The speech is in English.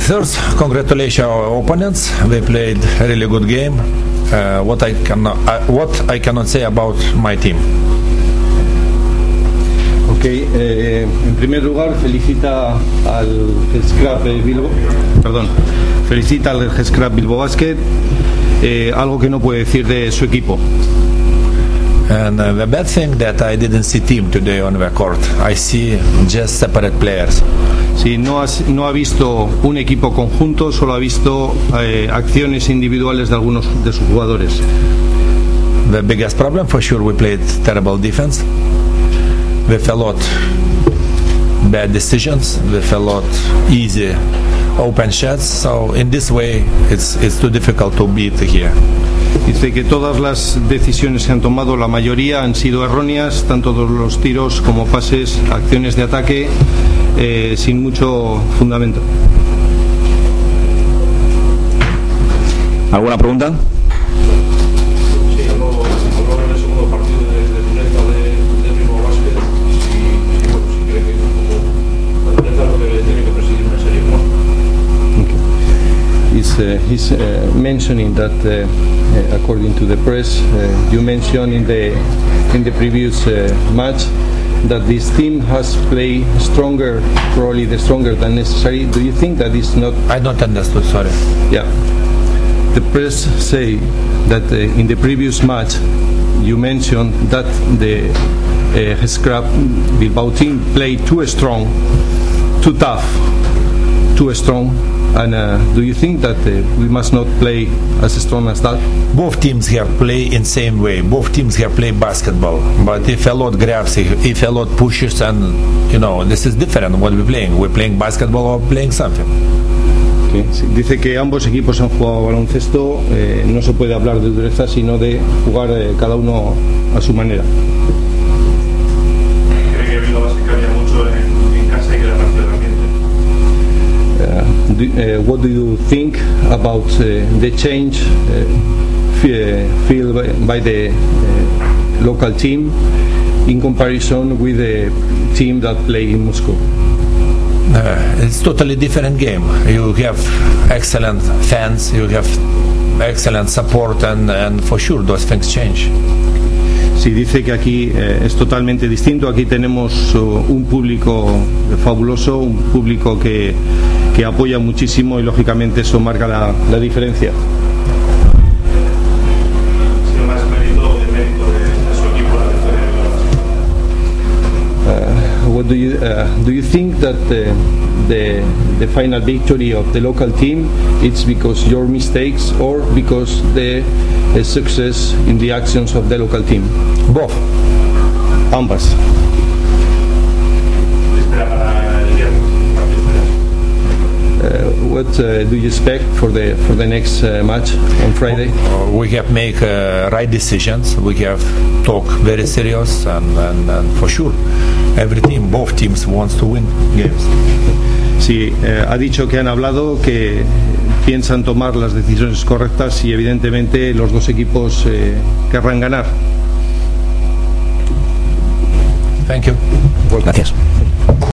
first, congratulations our opponents. They played a really good game. Uh, what I cannot, uh, what I cannot say about my team. Ok, eh, en primer lugar felicita al Scrap Bilbao, perdón, felicita al Scrap Bilbao Basket, eh, algo que no puede decir de su equipo. And uh, the bad thing that I didn't see team today on the court. I see just separate players. Si no, has- no ha visto un equipo conjunto, solo ha visto eh, acciones individuales de algunos de sus jugadores. The biggest problem, for sure, we played terrible defense. With a lot bad decisions, with a lot easy open shots. So in this way, it's it's too difficult to beat here. Dice que todas las decisiones que han tomado, la mayoría han sido erróneas, tanto los tiros como pases, acciones de ataque, eh, sin mucho fundamento. ¿Alguna pregunta? Uh, he's uh, mentioning that uh, uh, according to the press uh, you mentioned in the in the previous uh, match that this team has played stronger, probably the stronger than necessary. Do you think that is not? I don't understood. Sorry. Yeah. The press say that uh, in the previous match you mentioned that the uh, Scrap Bilbao team played too strong, too tough, too strong. And uh, do you think that uh, we must not play as strong as that? Both teams here play in same way. Both teams here play basketball. But if a lot grabs, if if a lot pushes, and you know, this is different. What we're playing, we're playing basketball or playing something. Sí. Dice que ambos equipos han jugado baloncesto, eh, no se puede hablar de dureza, sino de jugar eh, cada uno a su manera. What do you think about uh, the change uh, uh, feel by, by the uh, local team in comparison with the team that play in Moscow? Uh, it's totally different game. You have excellent fans, you have excellent support, and, and for sure those things change. Sí, dice que aquí eh, es totalmente distinto. Aquí tenemos uh, un público fabuloso, un público que, que apoya muchísimo y lógicamente eso marca la, la diferencia. What do you uh, do you think that the, the the final victory of the local team it's because your mistakes or because the uh, success in the actions of the local team? Both. Ambas. Do you expect for the for the next uh, match on Friday? Uh, we have make uh, right decisions. We have talk very serious, and, and, and for sure, every team, both teams, wants to win games. Sí, eh, ha dicho que han hablado que piensan tomar las decisiones correctas y evidentemente los dos equipos eh, querrán ganar. Thank you. Gracias.